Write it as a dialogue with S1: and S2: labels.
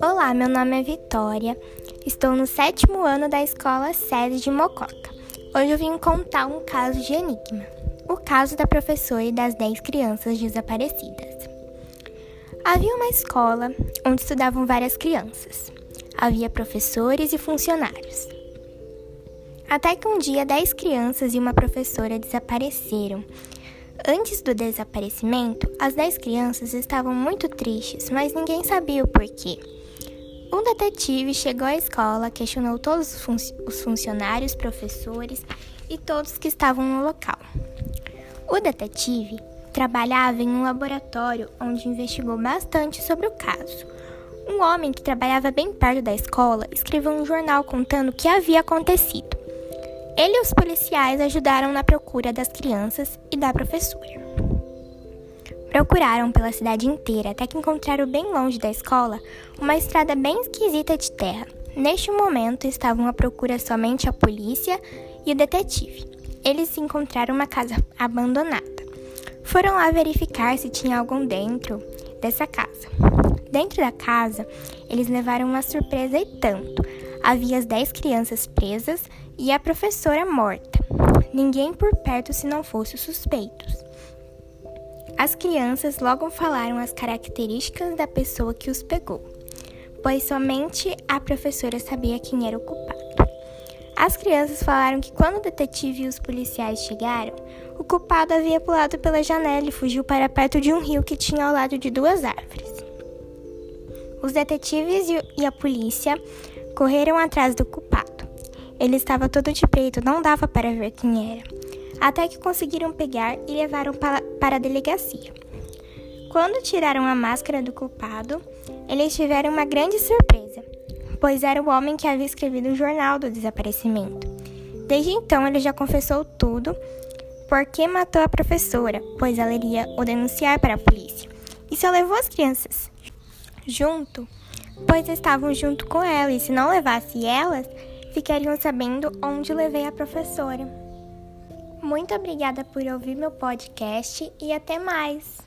S1: Olá, meu nome é Vitória. Estou no sétimo ano da escola sede de Mococa. Hoje eu vim contar um caso de enigma. O caso da professora e das 10 crianças desaparecidas. Havia uma escola onde estudavam várias crianças. Havia professores e funcionários. Até que um dia 10 crianças e uma professora desapareceram. Antes do desaparecimento, as 10 crianças estavam muito tristes, mas ninguém sabia o porquê. Um detetive chegou à escola, questionou todos os, fun os funcionários, professores e todos que estavam no local. O detetive trabalhava em um laboratório onde investigou bastante sobre o caso. Um homem que trabalhava bem perto da escola escreveu um jornal contando o que havia acontecido. Ele e os policiais ajudaram na procura das crianças e da professora. Procuraram pela cidade inteira até que encontraram bem longe da escola uma estrada bem esquisita de terra. Neste momento estavam à procura somente a polícia e o detetive. Eles encontraram uma casa abandonada. Foram lá verificar se tinha algum dentro dessa casa. Dentro da casa, eles levaram uma surpresa e tanto. Havia as dez crianças presas e a professora morta. Ninguém por perto se não fosse os suspeitos. As crianças logo falaram as características da pessoa que os pegou, pois somente a professora sabia quem era o culpado. As crianças falaram que quando o detetive e os policiais chegaram, o culpado havia pulado pela janela e fugiu para perto de um rio que tinha ao lado de duas árvores. Os detetives e a polícia correram atrás do culpado. Ele estava todo de preto, não dava para ver quem era até que conseguiram pegar e levaram para a delegacia. Quando tiraram a máscara do culpado, eles tiveram uma grande surpresa, pois era o homem que havia escrevido o jornal do desaparecimento. Desde então, ele já confessou tudo porque matou a professora, pois ela iria o denunciar para a polícia. E só levou as crianças junto, pois estavam junto com ela, e se não levasse elas, ficariam sabendo onde levei a professora. Muito obrigada por ouvir meu podcast e até mais!